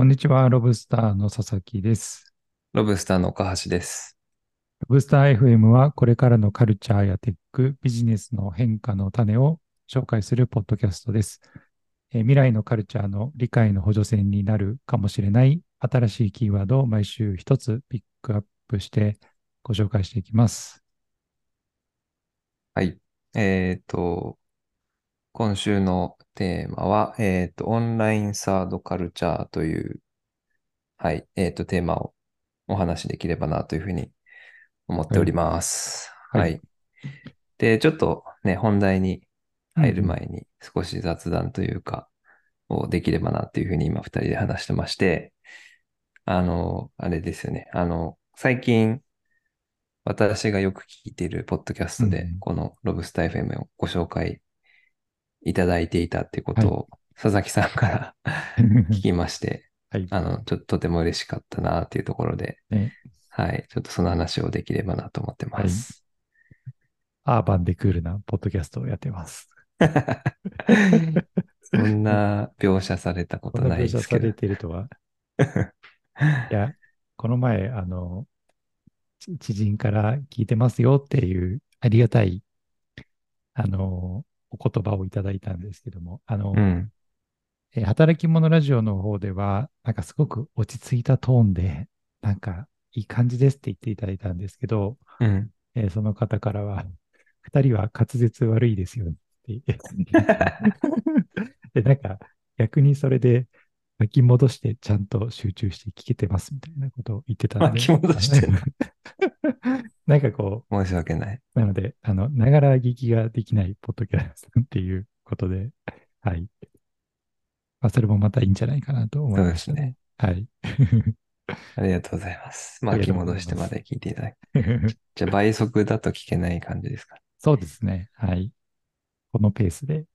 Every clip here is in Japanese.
こんにちは、ロブスターの佐々木です。ロブスターの岡橋です。ロブスター FM はこれからのカルチャーやテック、ビジネスの変化の種を紹介するポッドキャストです。えー未来のカルチャーの理解の補助線になるかもしれない新しいキーワードを毎週一つピックアップしてご紹介していきます。はい。えっと、今週のテーマは、えっと、オンラインサードカルチャーという、はい、えっと、テーマをお話しできればなというふうに思っております。はいはい。で、ちょっとね、本題に入るうん前に少し雑談というか、をできればなというふうに今二人で話してまして、あの、あれですよね。あの、最近、私がよく聞いているポッドキャストでうん、このロブスター FM をご紹介いただいていたってことを、佐々木さんから 聞きまして、はい。あの、ちょっととても嬉しかったなっていうところで、ねはい、ちょっとその話をできればなと思ってます。アーバンでクールなポッドキャストをやってます。そんな描写されたこことんなない描写されですけど。ているとは？いや、この前、あの、ち知人から聞いてますよっていうありがたい、あの、お言葉をいただいたんですけども、あの、うん。えー働き者ラジオの方では、なんかすごく落ち着いたトーンで、なんかいい感じですって言っていただいたんですけど、うん。えーその方からは、二人は滑舌悪いですよねって言って。で、なんか逆にそれで巻き戻してちゃんと集中して聞けてますみたいなことを言ってたんで。巻き戻して なんかこ申し訳ない。う、なので、あの、ながら聞きができないポッドキャストっていうことで、はい。まあ、それもまたいいんじゃないかなと思いましたね。はい。ありがとうございます。巻き戻してまで聞いていただき。じゃあ倍速だと聞けない感じですかそうですね。はい。このペースで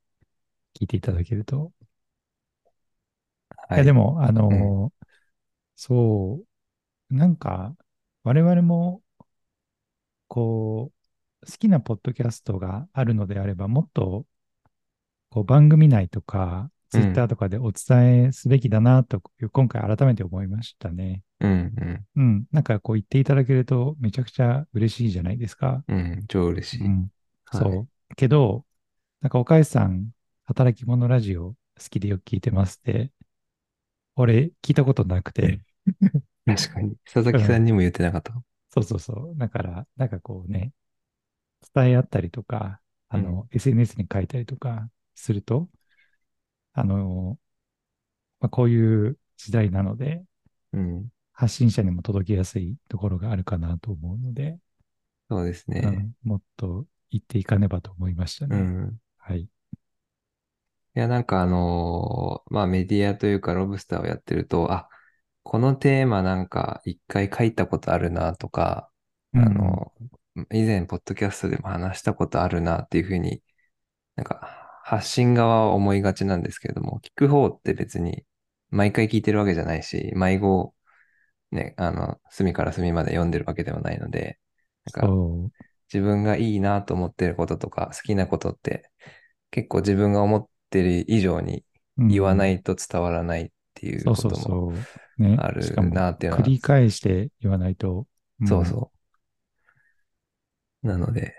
聞いていただけると。いはや、でも、あのーそう、なんか、我々も、こう、好きなポッドキャストがあるのであれば、もっと、こう、番組内とか、ツイッターとかでお伝えすべきだなという、今回改めて思いましたね。うん、うん、うん。なんかこう言っていただけると、めちゃくちゃ嬉しいじゃないですか。うん、超嬉しい。うん。はいそう。けど、なんか、岡井さん、働き者ラジオ好きでよく聞いてますって、俺、聞いたことなくて、確かに。佐々木さんにも言ってなかった。そうそうそう。だから、なんかこうね、伝え合ったりとか、あの、SNS に書いたりとかすると、あの、まあ、こういう時代なので、うん。発信者にも届けやすいところがあるかなと思うので、そうですね。うん、もっと言っていかねばと思いましたね。うん。はい。いや、なんかあのーまあメディアというかロブスターをやってると、あ、このテーマなんか一回書いたことあるなとか、あの、以前ポッドキャストでも話したことあるなっていうふうに、なんか発信側は思いがちなんですけれども、聞く方って別に毎回聞いてるわけじゃないし、毎号ね、あの、隅から隅まで読んでるわけではないので、なんかそ自分がいいなと思ってることとか好きなことって結構自分が思ってる以上にう。。言わないいと伝わらないっていうことも。あるなっていうのは繰り返して言わないと。んそうそう。なので、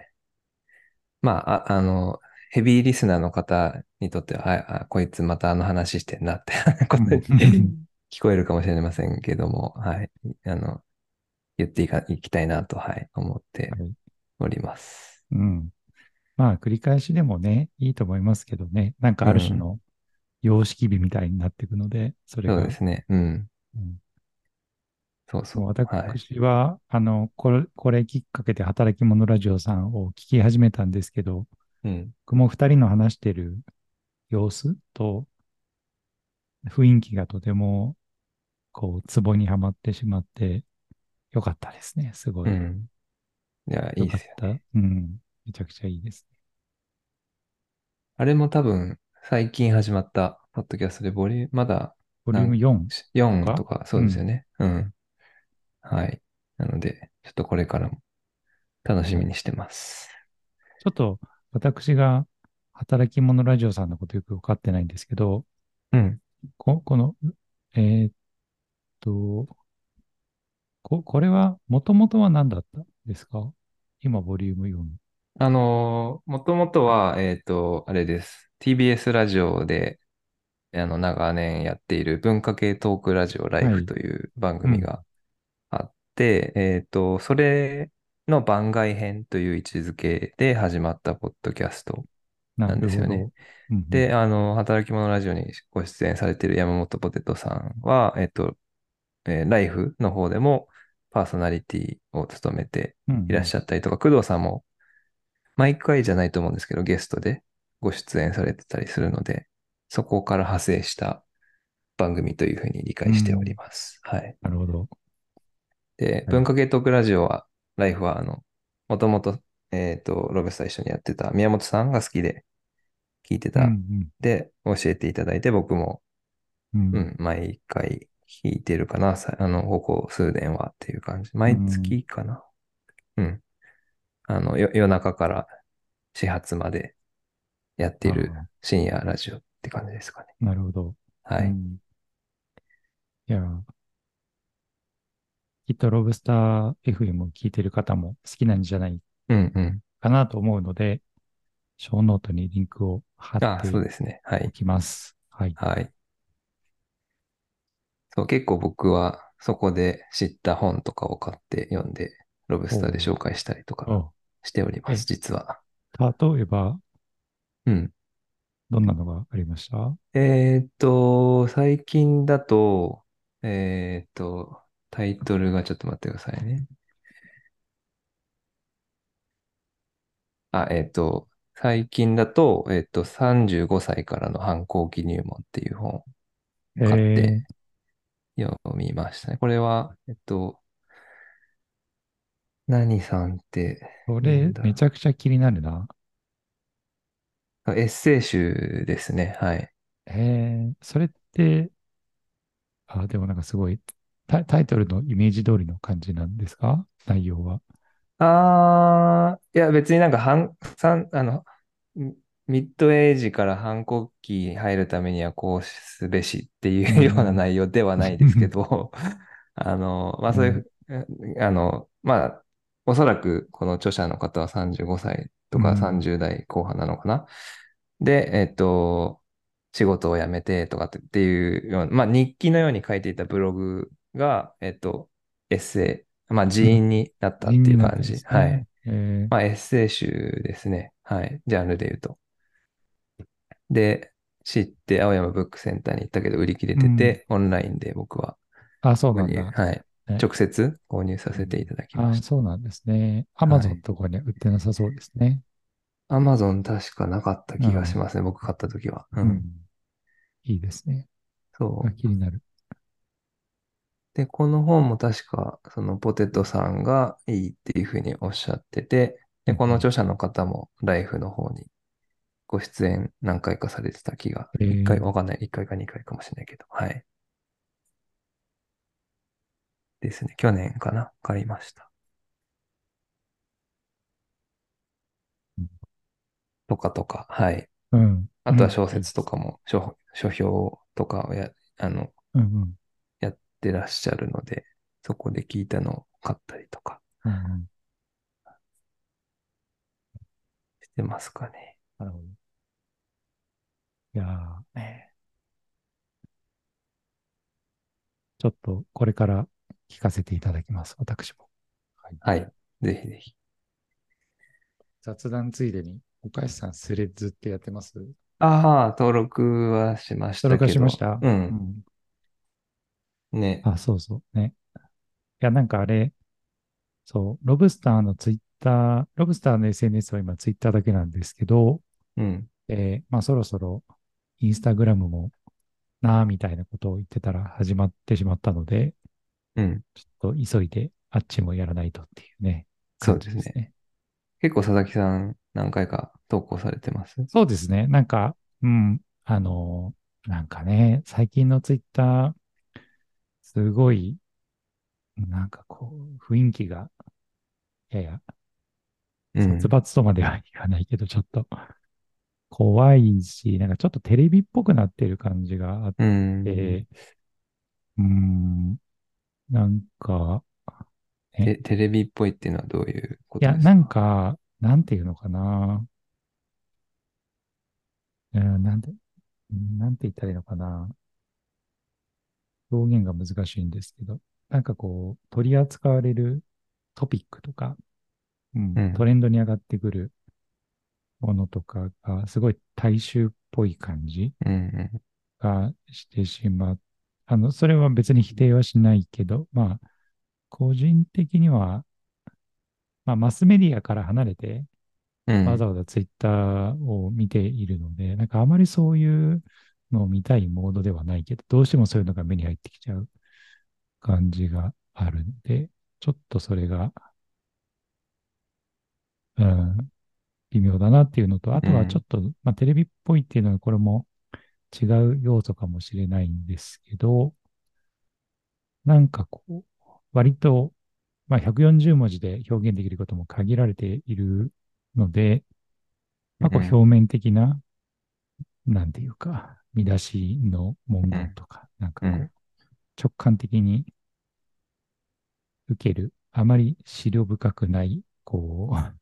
まあ、あ、あの、ヘビーリスナーの方にとっては、はい、あ、こいつまたあの話してんなって ことにうん聞こえるかもしれませんけども、はい、あの、言っていか、いきたいなと、はい、思ってはいおります。うん。まあ、繰り返しでもね、いいと思いますけどね。なんかある種の様式美みたいになっていくので、それそうが。ですね。うん。うんそうそう。そうはい。私は、あの、これ、これきっかけで働き者ラジオさんを聞き始めたんですけど、うん。僕も二人の話してる様子と雰囲気がとても、こう、ツボにはまってしまって、よかったですね。すごい。うん。いや、いいですよね。た。うん。めちゃくちゃいいです。あれも多分、最近始まった、ポッドキャストで、ボリューム、まだボリューム4。4とか、そうですよね。うん。はい。なので、ちょっとこれからも楽しみにしてます。ちょっと、私が働き者ラジオさんのことよくわかってないんですけど、うん。ここの、えーっと、こ、これは、もともとは何だったんですか？今、ボリューム4。あのー、もともとは、えっと、あれです。TBS ラジオで、あの、長年やっている文化系トークラジオライフはい。という番組があって、えっと、それの番外編という位置づけで始まったポッドキャストななんですよね。うんうんで、あの、働き者ラジオにご出演されている山本ポテトさんは、えっと、えーライフの方でもパーソナリティを務めてうんいらっしゃったりとか、工藤さんも毎回じゃないと思うんですけど、ゲストでご出演されてたりするので、そこから派生した番組というふうに理解しております。はい。なるほど。で、はい文化系トークラジオは、ライフは、あの、もともと、えっと、ロブスター一緒にやってた宮本さんが好きで聞いてうんた。で、教えていただいて、僕も、うん。うん。うん、毎回聞いてるかな。さあの、ここ数年はっていう感じ。毎月かな。うん。あの、よ夜中から始発までやっているあ深夜ラジオって感じですかね。なるほど。はい。うんいや、きっとロブスター FM を聞いてる方も好きなんじゃないうんうん。かなと思うので、ショーノートにリンクを貼あってそうですね。はい。おきます。はい。はい。そう、結構僕はそこで知った本とかを買って読んで、ロブスターで紹介したりとかおしております、え実は。例えば、うん。どんなのがありました？えーっと、最近だと、えーっと、タイトルがちょっと待ってくださいね。あ、えーっと、最近だと、えーっと、35歳からの反抗期入門っていう本を買っえて読みましたね。これは、えっと、何さんってそれめちゃくちゃ気になるな。エッセイ集ですね。はい。えー、それって、あ、でもなんかすごい、タタイトルのイメージ通りの感じなんですか？内容は。あー、いや別になんか反、三あの、ミミッドエイジから反抗期入るためにはこうすべしっていうような内容ではないですけど、あの、まあそういう、あの、まあ、おそらくこの著者の方は35歳とかうん30代後半なのかな？で、えっと、仕事を辞めてとかっていうような、まあ日記のように書いていたブログが、えっと、エッセイ、まあ人員になったっていう感じ。人になってますねはい。えーまあエッセイ集ですね。はい。ジャンルで言うと。で、知って青山ブックセンターに行ったけど売り切れてて、オンラインで僕はあ、そうなんだ。はい。ね直接購入させていただきまあ、した。そうなんですね。アマゾンとかには売ってなさそうですね。アマゾン確かなかった気がしますね。僕買った時は。う。うんん。いいですね。そうあ。気になる。で、この本も確か、そのポテトさんがいいっていうふうにおっしゃってて、で、うんこの著者の方もライフの方にご出演何回かされてた気が、一回わかんない、一回か二回かもしれないけど、はい。ですね。去年かな買いましたうん。とかとか、はい。うん。あとは小説とかも、書、書評とかをや、あの、うんうん。やってらっしゃるので、そこで聞いたのを買ったりとかうんうん。してますかね。なるほど。いやーね。ちょっとこれから聞かせていただきます。私も。はい。はい。ぜひぜひ。雑談ついでに、岡安さんスレッズってやってます？ああ、登録はしましたけど。登録しました？う。うんん。ね。あ、そうそう。ね。いや、なんかあれ、そう、ロブスターのツイッター、ロブスターの SNS は今ツイッターだけなんですけど、うん。えーまあそろそろインスタグラムもなあみたいなことを言ってたら始まってしまったので、うん。ちょっと急いであっちもやらないとっていうね。そうですね。結構佐々木さん何回か投稿されてます？そうですね。なんか、うん、あのーなんかね、最近のツイッター、すごい、なんかこう、雰囲気が、ややうん殺伐とまではいかないけど、ちょっと怖いし、なんかちょっとテレビっぽくなってる感じがあっうん。て、うーん、なんか、え？テテレビっぽいっていうのはどういうこいや、とですか？なんか、なんていうのかな？うん、なんで、なんて言ったらいいのかな？表現が難しいんですけど、なんかこう、取り扱われるトピックとか、うんうんトレンドに上がってくるものとかが、すごい大衆っぽい感じがしてしまう。あの、それは別に否定はしないけど、まあ、個人的には、まあ、マスメディアから離れて、うん。わざわざツイッターを見ているので、なんかあまりそういうのを見たいモードではないけど、どうしてもそういうのが目に入ってきちゃう感じがあるんで、ちょっとそれが、うん、微妙だなっていうのと、あとはちょっと、まあテレビっぽいっていうのはこれも違う要素かもしれないんですけど、なんかこう、割と、まあ140文字で表現できることも限られているので、まあ、こううん表面的な、なんていうか、見出しの文言とか、なんかこうんう、直感的に受ける、あまり資料深くない、こう、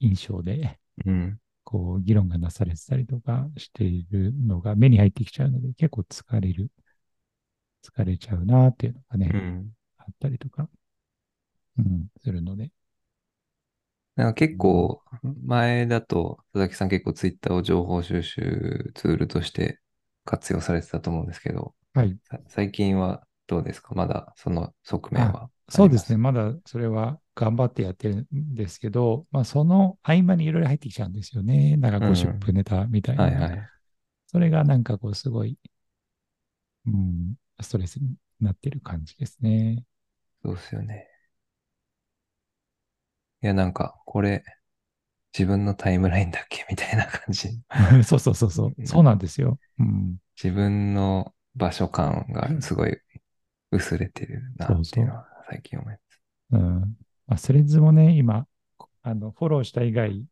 印象で、うんこう、議論がなされてたりとかしているのが目に入ってきちゃうので、結構疲れる、疲れちゃうなっていうのがね、うんあったりとか、うん、するので。なんか結構、前だと、佐々木さん結構ツイッターを情報収集ツールとして活用されてたと思うんですけど、はい。さ最近はどうですか？まだその側面はそうですね。まだそれは頑張ってやってるんですけど、まあその合間にいろいろ入ってきちゃうんですよね。なんかゴシップネタみたいなのが。はいはい。それがなんかこうすごい、うん、ストレスになってる感じですね。そうですよね。いや、なんか、これ、自分のタイムラインだっけ？みたいな感じ。そうそうそうそうう。んそうなんですよ。うん。自分の場所感がすごい薄れてるなっていうのは最近思います。うん。まあ、スレッズもね、今、あの、フォローした以外、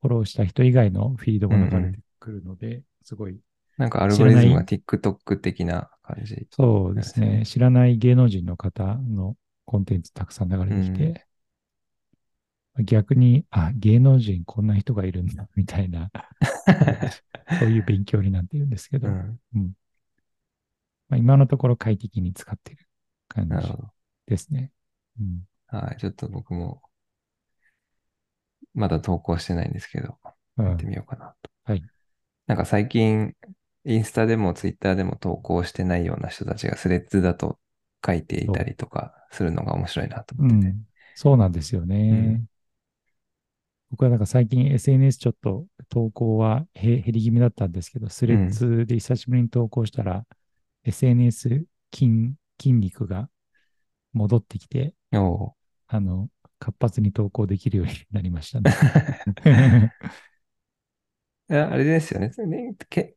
フォローした人以外のフィードも流れてくるので、すごいなんかアルゴリズムが知 TikTok 的な感じ。そうですね。そうですね知らない芸能人の方のコンテンツたくさん流れてきて、逆に、あ、芸能人こんな人がいるんだ、みたいな、そういう勉強になっているんですけど、うん。まあ、今のところ快適に使っている感じなるほど。ですね。うん、はい。ちょっと僕も、まだ投稿してないんですけど、うんやってみようかなと。はい。なんか最近、インスタでもツイッターでも投稿してないような人たちがスレッズだと書いていたりとかするのが面白いなとう思ってて。ん、そうなんですよね。うん僕はなんか最近 SNS ちょっと投稿はへ減り気味だったんですけど、スレッズで久しぶりに投稿したら、SNS 筋筋肉が戻ってきて、あの、活発に投稿できるようになりましたね。いやあれですよね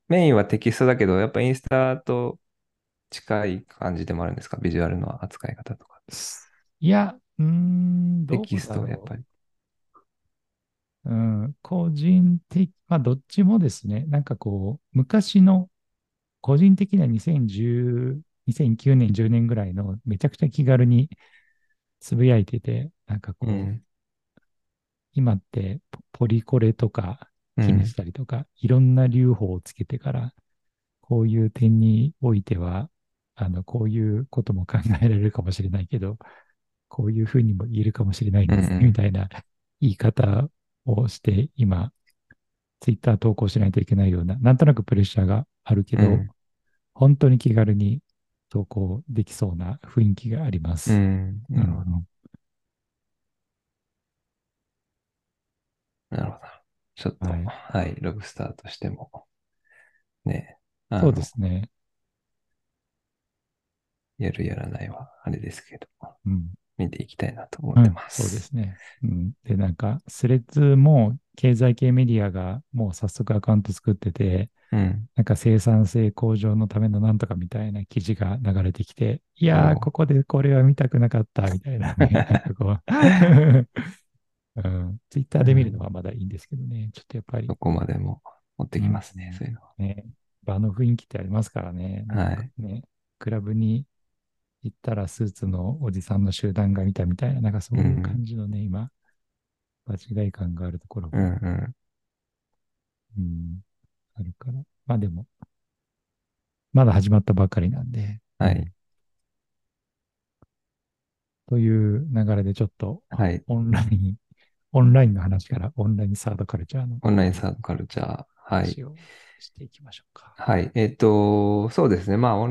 メインはテキストだけど、やっぱインスタと近い感じでもあるんですか？ビジュアルの扱い方とか。いや、うーん、テキストはやっぱり。うん、個人的、まあ、どっちもですね、なんかこう、昔の、個人的には2010、2009年、10年ぐらいのめちゃくちゃ気軽につぶやいてて、なんかこう、うん。今ってポポリコレとかうん。気にしたりとか、いろんな留保をつけてから、こういう点においては、あの、こういうことも考えられるかもしれないけど、こういうふうにも言えるかもしれないんですね、うんうん。みたいな言い方をして、今、ツイッター投稿しないといけないような、なんとなくプレッシャーがあるけど、うん。本当に気軽に投稿できそうな雰囲気があります。うん。なるほど。うんなるほど。ちょっと、はいはい、ロブスターとしても、ね、そうですね。やるやらないはあれですけど、うん見ていきたいなと思うんってます。そうですね。うん、で、なんか、スレッズも経済系メディアがもう早速アカウント作ってて、うん。なんか生産性向上のためのなんとかみたいな記事が流れてきて、いやー、ここでこれは見たくなかったみたいなね。う。うん、ツイッターで見るのはまだいいんですけどね、ちょっとやっぱり。どこまでも持ってきますね、うん。そういうのは。ね、場の雰囲気ってありますからね。なんかねクラブに行ったらスーツのおじさんの集団が見たみたいな、なんかそういう感じのね、今、間違い感があるところうんが、うん。うん、あるから。まあでも、まだ始まったばかりなんで、はいうんという流れでちょっとはい。オンライン、オンラインの話からオンラインサードカルチャーのオンラインサードカルチャー。はい。話をしていきましょうか。はい。えっと、そうですね。まあ、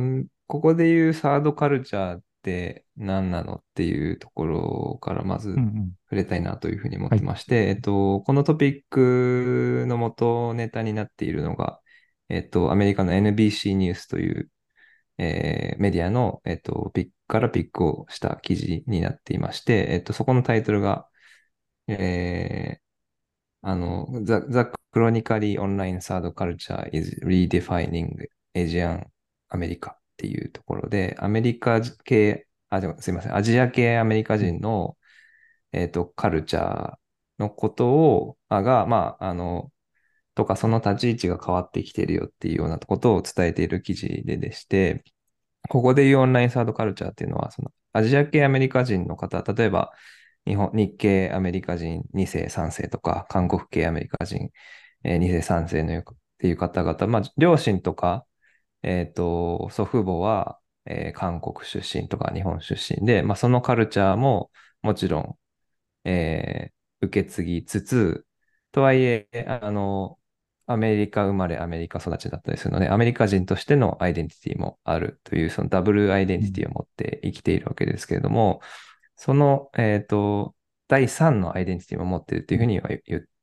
ここで言うサードカルチャーって何なのっていうところからまずうんうん。触れたいなというふうに思ってまして、えっと、このトピックの元ネタになっているのが、えっと、アメリカの NBC ニュースという、えーメディアの、えっと、ピックからピックをした記事になっていまして、えっと、そこのタイトルが、えーあの、The, The Chronically Online Third Culture is Redefining Asian America っていうところで、アメリカ系、あ、すいません、アジア系アメリカ人の、えっと、カルチャーのことを、あが、まあ、あの、とか、その立ち位置が変わってきてるよっていうようなことを伝えている記事ででして、ここでいうオンラインサードカルチャーっていうのは、そのアジア系アメリカ人の方、例えば日本、日系アメリカ人2世、3世とか、韓国系アメリカ人、えー2世、3世のよっていう方々、まあ、両親とか、えっと、祖父母は、えー韓国出身とか日本出身で、まあ、そのカルチャーももちろん、えー受け継ぎつつ、とはいえ、あの、アメリカ生まれ、アメリカ育ちだったりするので、アメリカ人としてのアイデンティティもあるという、そのダブルアイデンティティを持って生きているわけですけれども、その、えっと、第三のアイデンティティも持っているというふうには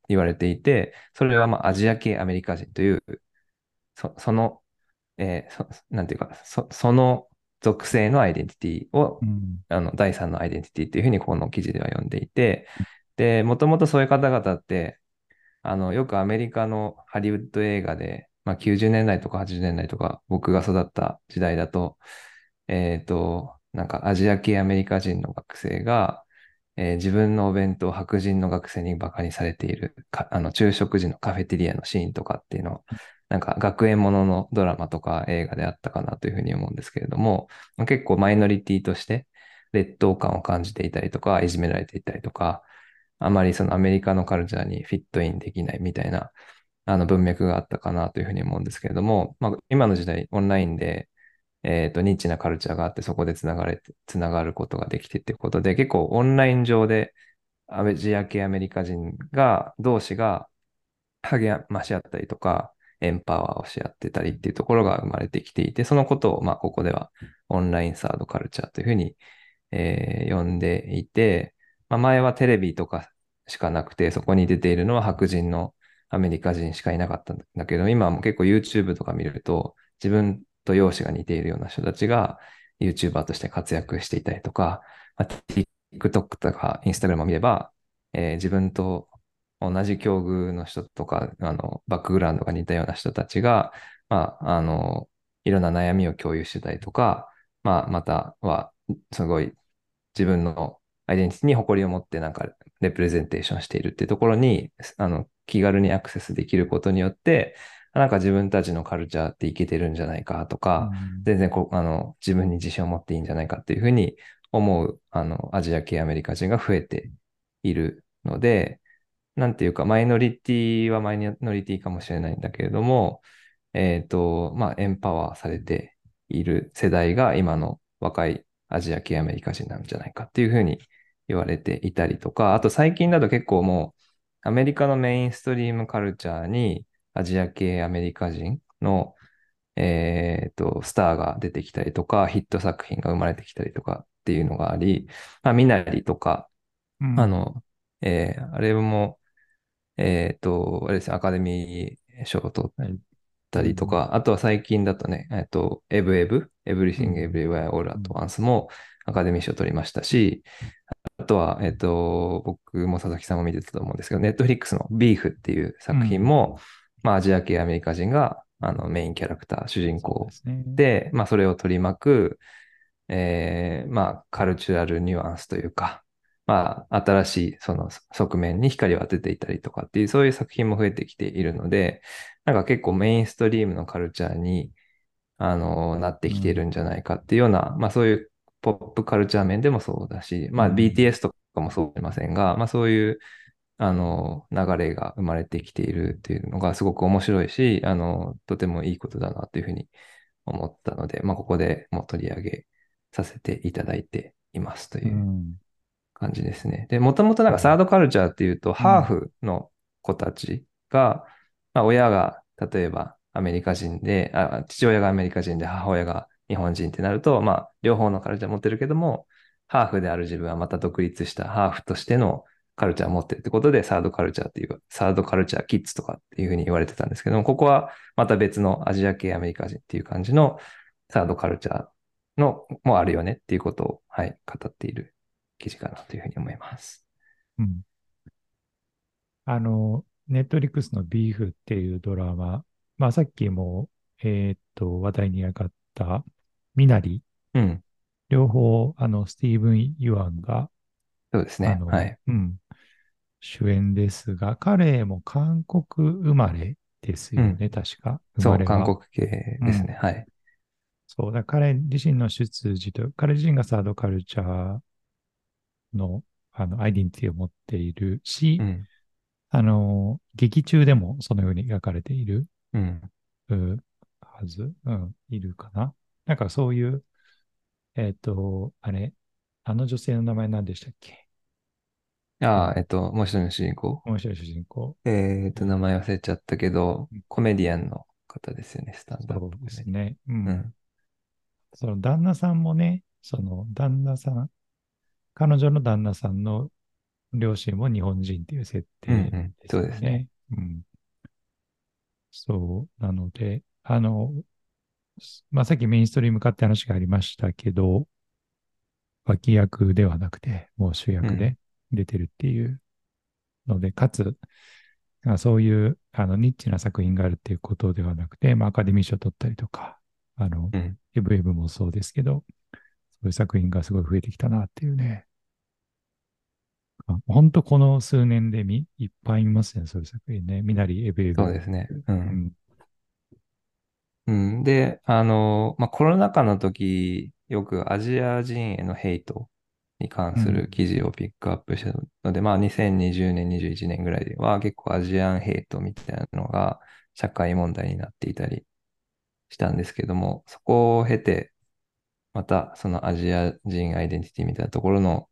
言われていて、それはまあアジア系アメリカ人という、その、えーそ なんていうか、そその属性のアイデンティティをうん。あの、第三のアイデンティティっていうふうにこの記事では読んでいて、で、もともとそういう方々って、あの、よくアメリカのハリウッド映画で、まあ90年代とか80年代とか僕が育った時代だと、えっと、なんかアジア系アメリカ人の学生が、えー自分のお弁当を白人の学生にバカにされているか、あの、昼食時のカフェテリアのシーンとかっていうのを、なんか学園もののドラマとか映画であったかなというふうに思うんですけれども、結構マイノリティとして劣等感を感じていたりとか、いじめられていたりとか、あまりそのアメリカのカルチャーにフィットインできないみたいな、あの文脈があったかなというふうに思うんですけれども、まあ、今の時代オンラインで、えっと、ニッチなカルチャーがあって、そこでつながれて、つながることができてってことで、結構オンライン上でアジア系アメリカ人が、同士が励まし合ったりとか、エンパワーをし合ってたりっていうところが生まれてきていて、そのことを、まあ、ここではオンラインサードカルチャーというふうに、えー呼んでいて、まあ、前はテレビとかしかなくて、そこに出ているのは白人のアメリカ人しかいなかったんだけど、今も結構 YouTube とか見ると、自分と容姿が似ているような人たちが YouTuber として活躍していたりとか、まあ、TikTok とか Instagram を見れば、えー自分と同じ境遇の人とか、あの、バックグラウンドが似たような人たちが、まあ、あの、いろんな悩みを共有してたりとか、まあ、または、すごい自分のアイデンティティに誇りを持ってなんかレプレゼンテーションしているっていうところに、あの、気軽にアクセスできることによって、なんか自分たちのカルチャーっていけてるんじゃないかとか、うん。全然こう、あの、自分に自信を持っていいんじゃないかっていうふうに思う、あの、アジア系アメリカ人が増えているので、なんていうか、マイノリティはマイノリティかもしれないんだけれども、えっと、まあ、エンパワーされている世代が今の若いアジア系アメリカ人なんじゃないかっていうふうに言われていたりとか、あと最近だと結構もう、アメリカのメインストリームカルチャーにアジア系アメリカ人のえっと、スターが出てきたりとか、ヒット作品が生まれてきたりとかっていうのがあり、まあ、ミナリとか、うん。あの、えーあれも、えっと、あれですね、アカデミー賞を取ったりとか、あとは最近だとね、えっと、エブエブ、Everything うん Everywhere All at Once もアカデミー賞を取りましたし、あとは、えっと、僕も佐々木さんも見てたと思うんですけど、ネットフリックスのビーフっていう作品も、まあ、アジア系アメリカ人があのメインキャラクター、主人公ですね。で、まあ、それを取り巻く、えーまあ、カルチュラルニュアンスというか、まあ、新しいその側面に光を当てていたりとかっていう、そういう作品も増えてきているので、なんか結構メインストリームのカルチャーに、あの、なってきているんじゃないかっていうような、まあ、そういうポップカルチャー面でもそうだし、まあうん BTS とかもそうかませんが、まあそういう、あの、流れが生まれてきているっていうのがすごく面白いし、あの、とてもいいことだなというふうに思ったので、まあここでもう取り上げさせていただいていますとういう。ん。感じですね。で、もともとなんかサードカルチャーっていうと、ハーフの子たちが、まあ、親が例えばアメリカ人であ、父親がアメリカ人で母親が日本人ってなると、まあ、両方のカルチャー持ってるけども、ハーフである自分はまた独立したハーフとしてのカルチャーを持ってるってことで、サードカルチャーっていう、サードカルチャーキッズとかっていうふうに言われてたんですけども、ここはまた別のアジア系アメリカ人っていう感じのサードカルチャーのもあるよねっていうことを、はい、語っている記事かなというふうに思います。うん。あの、ネットリックスのビーフっていうドラマ、まあさっきも、えーっと、話題に上がったミナリ、うん。両方、あの、スティーブン・ユアンが、そうですね。はい。うん、主演ですが、彼も韓国生まれですよね、確か。生そう、韓国系ですね。はい。そうだ、彼自身の出自と、彼自身がサードカルチャーの、あの、アイデンティティを持っているし、うん。あの、劇中でもそのように描かれている、うん。うはず、うん、いるかな。なんかそういう、えっ、と、あれ、あの女性の名前何でしたっけ？ああ、えっと、もう一人の主人公。面白い主人公。えっと、名前忘れちゃったけどうん、コメディアンの方ですよね、スタンドアッそうプコメディですね。うん。うん。その旦那さんもね、その旦那さん、彼女の旦那さんの両親も日本人っていう設定うんうんですよそうですね。うん。そう、なので、あの、まあ、さっきメインストリーム化って話がありましたけど、脇役ではなくて、もう主役で出てるっていうので、かつ、あそういうあのニッチな作品があるっていうことではなくて、まあ、アカデミー賞取ったりとか、あの、うん。エブエブもそうですけど、そういう作品がすごい増えてきたなっていうね。あ本当この数年でみいっぱい見ますね、そういう作品ね。ミナリ、エブエブ。そうですね。う。うんん。うん。で、あの、まあ、コロナ禍の時、よくアジア人へのヘイトに関する記事をピックアップしたので、まあ、2020年、21年ぐらいでは結構アジアンヘイトみたいなのが社会問題になっていたりしたんですけども、そこを経て、またそのアジア人アイデンティティみたいなところの、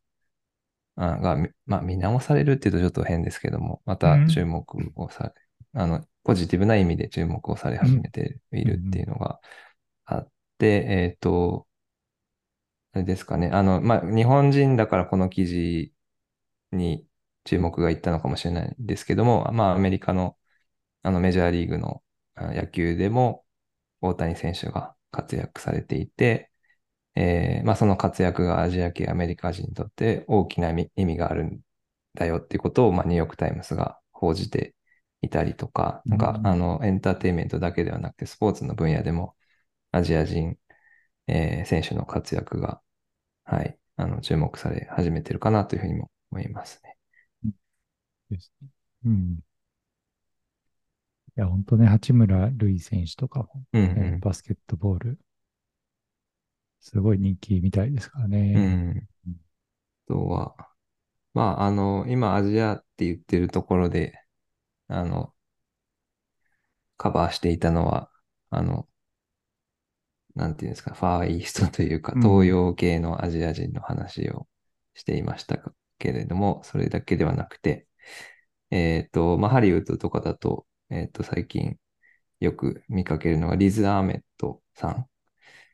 あが、みまあ、見直されるっていうとちょっと変ですけども、また注目をされ、あの、ポジティブな意味で注目をされ始めているっていうのがあって、えっと、あれですかね。あの、まあ、日本人だからこの記事に注目がいったのかもしれないですけども、まあ、アメリカの、あの、メジャーリーグのあ野球でも大谷選手が活躍されていて、えーまあ、その活躍がアジア系アメリカ人にとって大きな意味があるんだよっていうことを、まあ、ニューヨークタイムズが報じていたりとか、なんかう、んあの、エンターテインメントだけではなくて、スポーツの分野でもアジア人、えー選手の活躍が、はい、あの、注目され始めてるかなというふうにも思いますね。ですね。うん。いや、本当ね、八村塁選手とかも、うんねバスケットボール、すごい人気みたいですからうん。ね。うん。あとは、まあ、あの、今アジアって言ってるところで、あの、カバーしていたのは、あの、なんていうんですか、ファーイーストというか、うん東洋系のアジア人の話をしていましたけれども、それだけではなくて、えっと、まあ、ハリウッドとかだと、えっと、最近よく見かけるのがリズ・アーメットさん。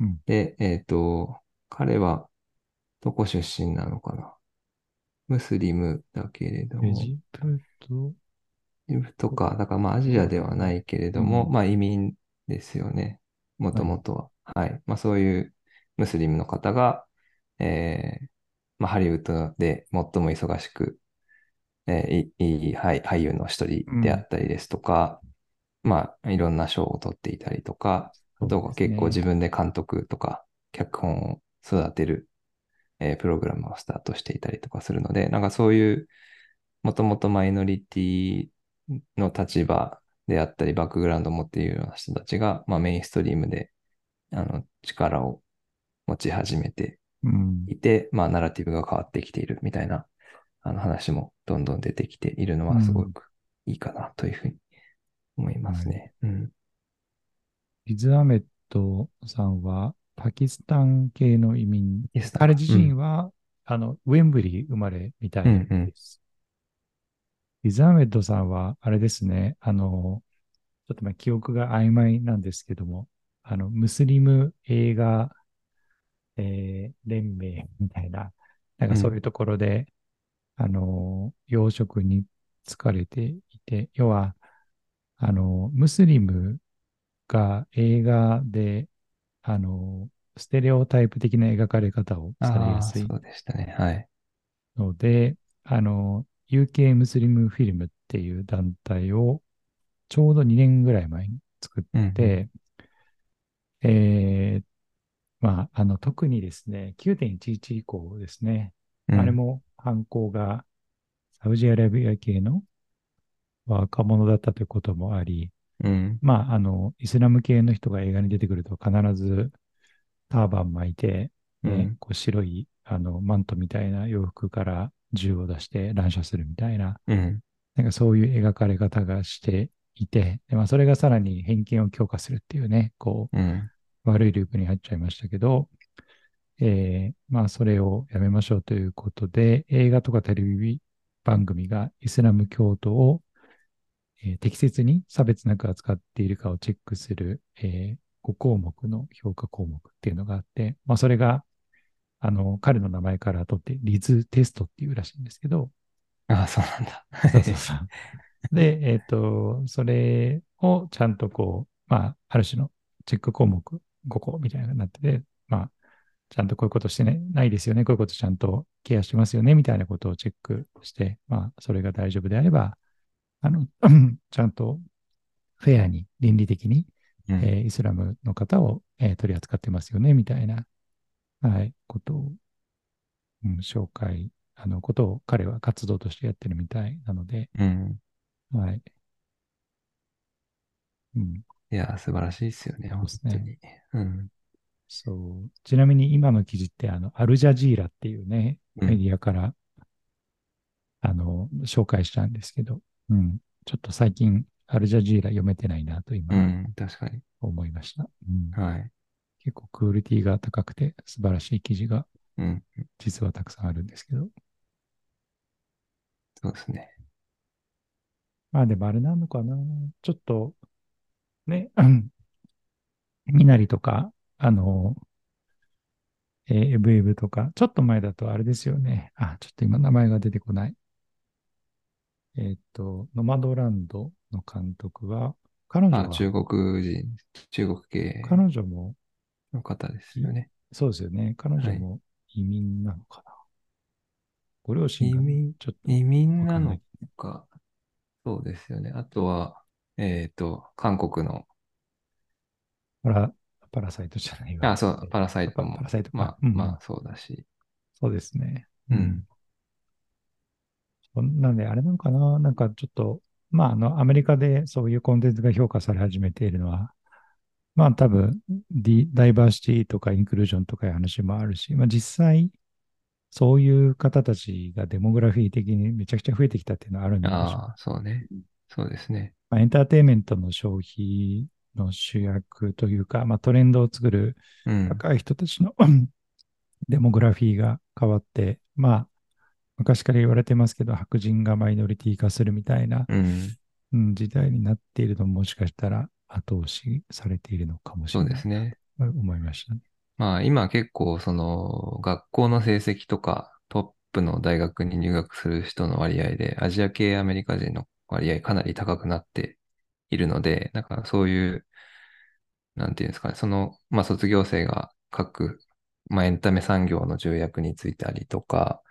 うん。で、えっと、彼はどこ出身なのかな？ムスリムだけれども、エジプト、とか、だからまあアジアではないけれども、うん。まあ移民ですよね。もともとは。はい。まあそういうムスリムの方が、えーまあハリウッドで最も忙しく、えーいいい俳俳優の一人であったりですとか、まあいろんな賞を取っていたりとか、あとは結構自分で監督とか脚本を育てる、えープログラムをスタートしていたりとかするので、なんかそういうもともとマイノリティの立場であったり、バックグラウンドを持っているような人たちが、まあ、メインストリームであの力を持ち始めてうん。いて、まあ、ナラティブが変わってきているみたいな、あの話もどんどん出てきているのはすごくいいかなというふうに思いますね。うん。リズ・アメットさんは、パキスタン系の移民。彼自身は、あの、ウェンブリー生まれみたいうんうん。です。リズ・アメットさんは、あれですね、あの、ちょっとまあ記憶が曖昧なんですけども、あの、ムスリム映画、えー連盟みたいな、なんかそういうところで、あの、養殖に疲れていて、要は、あの、ムスリムが映画で、あの、ステレオタイプ的な描かれ方をされやすいそうでしたね。はい。ので、あの、UK ムスリムフィルムっていう団体をちょうど2年ぐらい前に作うんって、えーまあ、あの、特にですね、9.11以降ですね、うんあれも犯行がサウジアラビア系の若者だったということもあり、うん。まあ、あの、イスラム系の人が映画に出てくると必ずターバン巻いて、ねうんこう白いあのマントみたいな洋服から銃を出して乱射するみたいな、うん。なんかそういう描かれ方がしていて、でまあ、それがさらに偏見を強化するっていうね、こうん。う、悪いループに入っちゃいましたけど、えーまあ、それをやめましょうということで、映画とかテレビ番組がイスラム教徒を、えー適切に差別なく扱っているかをチェックする、え5項目の評価項目っていうのがあって、まあ、それが、あの、彼の名前から取って、リズテストっていうらしいんですけど、ああ、そうなんだ。そうそうそう。で、えっ、と、それをちゃんとこう、まあ、ある種のチェック項目5個みたいなのになってて、まあ、ちゃんとこういうことしてね、ないですよね、こういうことちゃんとケアしてますよね、みたいなことをチェックして、まあ、それが大丈夫であれば、あの、ちゃんとフェアに、倫理的に、うんえーイスラムの方を、えー取り扱ってますよね、みたいな、はい、ことを、うん、紹介、あの、ことを彼は活動としてやってるみたいなので、うん。はい。うん、いや、素晴らしいですよね、本当に。うん。そう。ちなみに今の記事って、あの、アルジャジーラっていうね、うんメディアから、あの、紹介したんですけど、うん。ちょっと最近、アルジャジーラ読めてないなとう今ん、確かに。思いました。うんはい。結構クオリティが高くて素晴らしい記事がうん。実はたくさんあるんですけど。そうですね。まあでもあれなのかな。ちょっと、ね、うんみなりとか、あの、えーエブエブとか、ちょっと前だとあれですよね。あ、ちょっと今名前が出てこない。えーっと、ノマドランドの監督は、彼女あ、は、中国人、中国系彼女も、の方ですよね。そうですよね。彼女はいも移民なのかな。ご両親が移民ちょっと移民なのわか。そうですよね。あとは、えっと、韓国の、パラ、パラサイトじゃないわ。あ、そう、パラサイトもパラサイトかまあ、まあ、そうだし。そうですね。うん。なんで、あれなのかな？なんかちょっと、まあ、あの、アメリカでそういうコンテンツが評価され始めているのは、まあ多分ディ、ダイバーシティとかインクルージョンとかいう話もあるし、まあ実際、そういう方たちがデモグラフィー的にめちゃくちゃ増えてきたっていうのはあるんでしょう。ああ、そうね。そうですね。まあ、エンターテインメントの消費の主役というか、まあトレンドを作るうん。若い人たちの デモグラフィーが変わって、まあ、昔から言われてますけど、白人がマイノリティ化するみたいな、うん。うん、時代になっているのももしかしたら後押しされているのかもしそうれない。ですね。思いましたね。まあ今結構その学校の成績とかトップの大学に入学する人の割合でアジア系アメリカ人の割合かなり高くなっているので、なんかそういう、なんていうんですかね、その、まあ卒業生が各、まあエンタメ産業の重役についたりとか、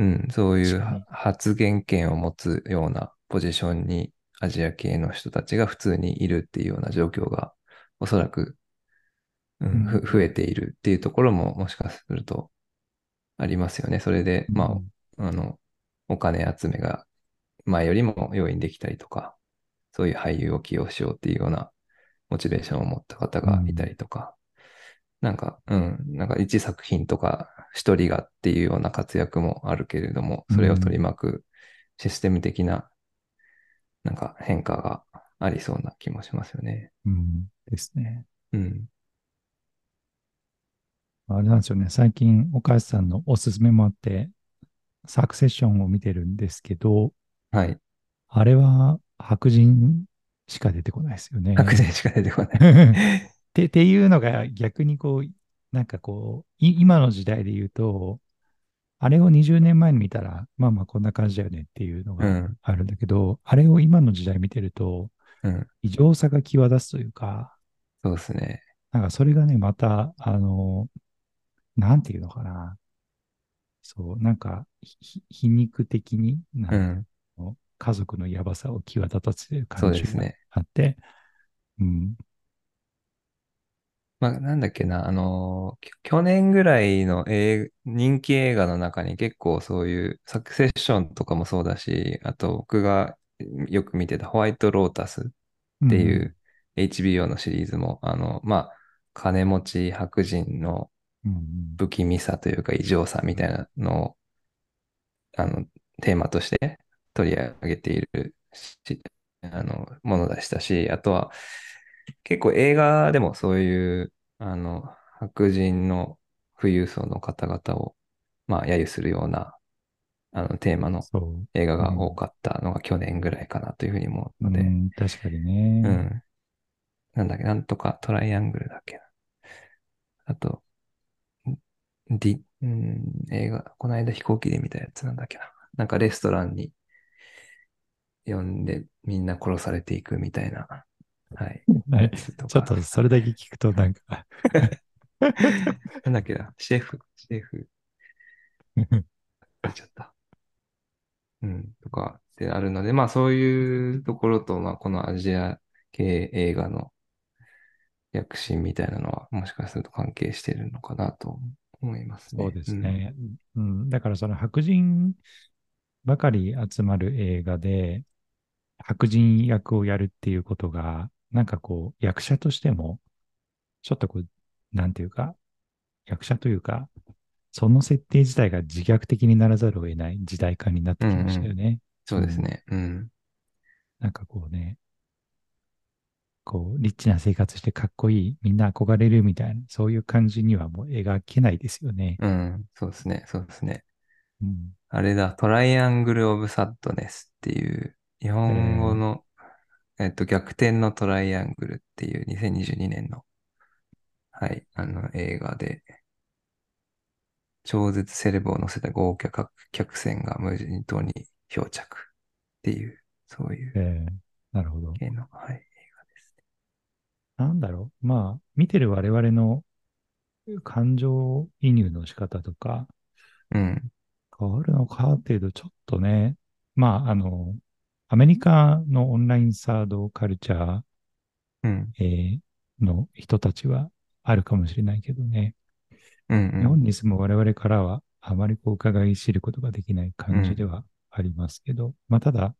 うん、そういう発言権を持つようなポジションにアジア系の人たちが普通にいるっていうような状況がおそらくうんふうん。増えているっていうところももしかするとありますよね。それで、まうん。あ、あの、お金集めが前よりも容易にできたりとか、そういう俳優を起用しようっていうようなモチベーションを持った方がいたりとか、なんか、うん、なんか一作品とか一人がっていうような活躍もあるけれども、それを取り巻くシステム的な、なんか変化がありそうな気もしますよね。うん、ですね。うん。あれなんですよね。最近、お母さんのおすすめもあって、サクセッションを見てるんですけど、はい。あれは白人しか出てこないですよね。白人しか出てこない。てっていうのが逆にこう、なんかこう、今の時代で言うと、あれを20年前に見たら、まあまあこんな感じだよねっていうのがあるんだけど、うん、あれを今の時代見てると、うん、異常さが際立つというか、そうですね。なんかそれがね、また、あの、なんていうのかな。そう、なんか、皮肉的に、なん家族のやばさを際立たせる感じがあって、うね、うん。まあ、なんだっけな、あの去年ぐらいの人気映画の中に結構そういうサクセッションとかもそうだし、あと僕がよく見てたホワイトロータスっていう HBO のシリーズも、うん、あの、まあ、金持ち白人の不気味さというか異常さみたいなのを、あの、テーマとして取り上げているし、あの、ものでしたし、あとは、結構映画でもそういう、あの、白人の富裕層の方々を、まあ、揶揄するような、あの、テーマの映画が多かったのが去年ぐらいかなというふうに思うので。うん、確かにね。うん。なんだっけ、なんとかトライアングルだっけな。あと、ディ、うん、映画、この間飛行機で見たやつなんだっけな。なんかレストランに呼んでみんな殺されていくみたいな。はい。ちょっとそれだけ聞くとなんかなんだっけな。シェフ、シェフ。出ちゃった。うん。とかってあるので、まあそういうところと、まあこのアジア系映画の躍進みたいなのは、もしかすると関係してるのかなと思いますね。そうですね。うん、うん、だからその白人ばかり集まる映画で、白人役をやるっていうことが、なんかこう、役者としても、ちょっとこう、なんていうか、役者というか、その設定自体が自虐的にならざるを得ない時代感になってきましたよね。うんうん、そうですね。うん。なんかこうね、こう、リッチな生活してかっこいい、みんな憧れるみたいな、そういう感じにはもう描けないですよね。うん、そうですね、そうですね。うん、あれだ、トライアングル・オブ・サッドネスっていう、日本語の、えっと、逆転のトライアングルっていう2022年の、はい、あの映画で、超絶セレブを乗せた豪華客船が無人島に漂着っていう、そういう、えー、なるほど。系の、はい。なんだろう。まあ、見てる我々の感情移入の仕方とか、うん。変わるのかっていうと、ちょっとね、まあ、あの、アメリカのオンラインサードカルチャー、うん、えー、の人たちはあるかもしれないけどね。うんうん、日本に住む我々からはあまりこう伺い知ることができない感じではありますけど、うん、まあただ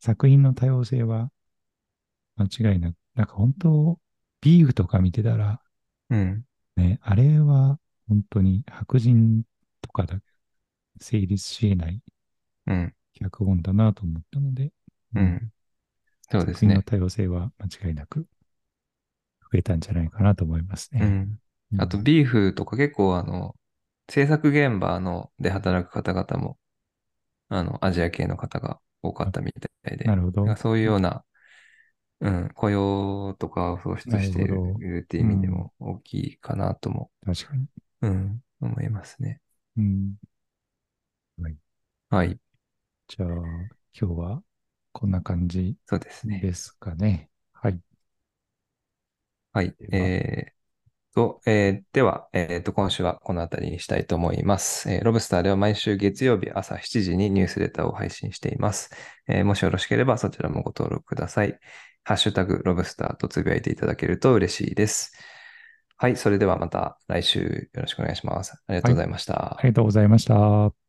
作品の多様性は間違いなく、なんか本当ビーフとか見てたら、うん。ね、あれは本当に白人とかだ成立し得ない脚本だなと思ったので、うん。そうですね。の多様性は間違いなく増えたんじゃないかなと思いますね。うん。あと、ビーフとか結構あの、制作現場ので働く方々も、あの、アジア系の方が多かったみたいで、なるほど。そういうようなうん、雇用とかを創出しているっていう意味でも大きいかなとも、確かに。うん、思いますね。うん。はい。はい。じゃあ、今日はこんな感じそうですね。ですかね。はい。はい。えー、と、えー、では、えー、と、今週はこの辺りにしたいと思います。えー、ロブスターでは毎週月曜日朝7時にニュースレターを配信しています。えー、もしよろしければそちらもご登録ください。ハッシュタグロブスターとつぶやいていただけると嬉しいです。はい、それではまた来週よろしくお願いします。ありがとうございました。はい、ありがとうございました。